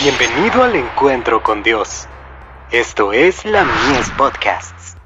Bienvenido al encuentro con Dios. Esto es la Mies Podcasts.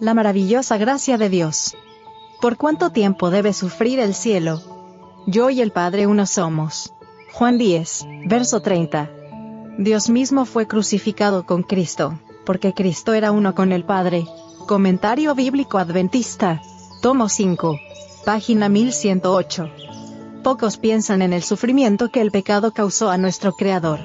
La maravillosa gracia de Dios. ¿Por cuánto tiempo debe sufrir el cielo? Yo y el Padre uno somos. Juan 10, verso 30. Dios mismo fue crucificado con Cristo, porque Cristo era uno con el Padre. Comentario bíblico adventista. Tomo 5. Página 1108. Pocos piensan en el sufrimiento que el pecado causó a nuestro Creador.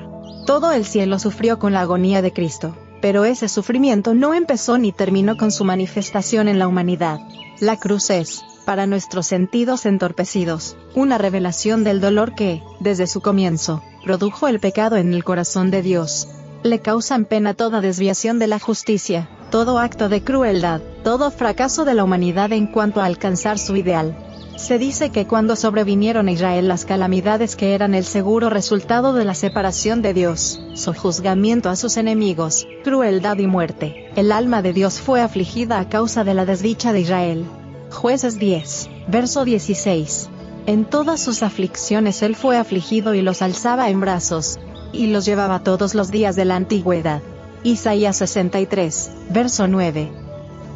Todo el cielo sufrió con la agonía de Cristo, pero ese sufrimiento no empezó ni terminó con su manifestación en la humanidad. La cruz es, para nuestros sentidos entorpecidos, una revelación del dolor que, desde su comienzo, produjo el pecado en el corazón de Dios. Le causan pena toda desviación de la justicia, todo acto de crueldad, todo fracaso de la humanidad en cuanto a alcanzar su ideal. Se dice que cuando sobrevinieron a Israel las calamidades que eran el seguro resultado de la separación de Dios, su juzgamiento a sus enemigos, crueldad y muerte, el alma de Dios fue afligida a causa de la desdicha de Israel. Jueces 10, verso 16. En todas sus aflicciones él fue afligido y los alzaba en brazos, y los llevaba todos los días de la antigüedad. Isaías 63, verso 9.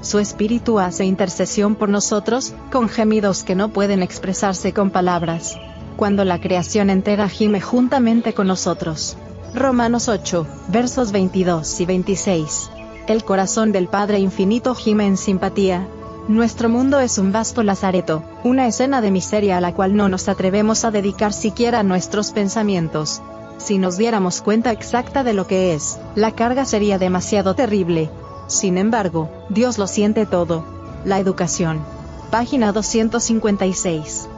Su espíritu hace intercesión por nosotros, con gemidos que no pueden expresarse con palabras. Cuando la creación entera gime juntamente con nosotros. Romanos 8, versos 22 y 26. El corazón del Padre Infinito gime en simpatía. Nuestro mundo es un vasto lazareto, una escena de miseria a la cual no nos atrevemos a dedicar siquiera nuestros pensamientos. Si nos diéramos cuenta exacta de lo que es, la carga sería demasiado terrible. Sin embargo, Dios lo siente todo. La educación. Página 256.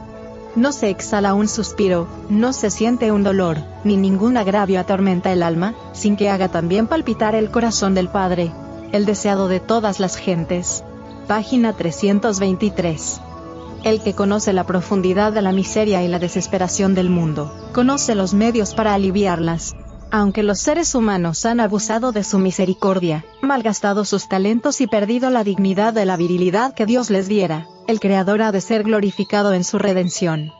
No se exhala un suspiro, no se siente un dolor, ni ningún agravio atormenta el alma, sin que haga también palpitar el corazón del Padre, el deseado de todas las gentes. Página 323. El que conoce la profundidad de la miseria y la desesperación del mundo, conoce los medios para aliviarlas. Aunque los seres humanos han abusado de su misericordia, malgastado sus talentos y perdido la dignidad de la virilidad que Dios les diera, el Creador ha de ser glorificado en su redención.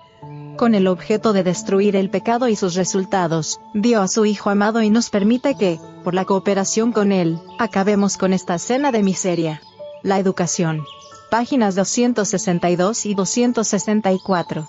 Con el objeto de destruir el pecado y sus resultados, dio a su Hijo amado y nos permite que, por la cooperación con Él, acabemos con esta escena de miseria. La educación. Páginas 262 y 264.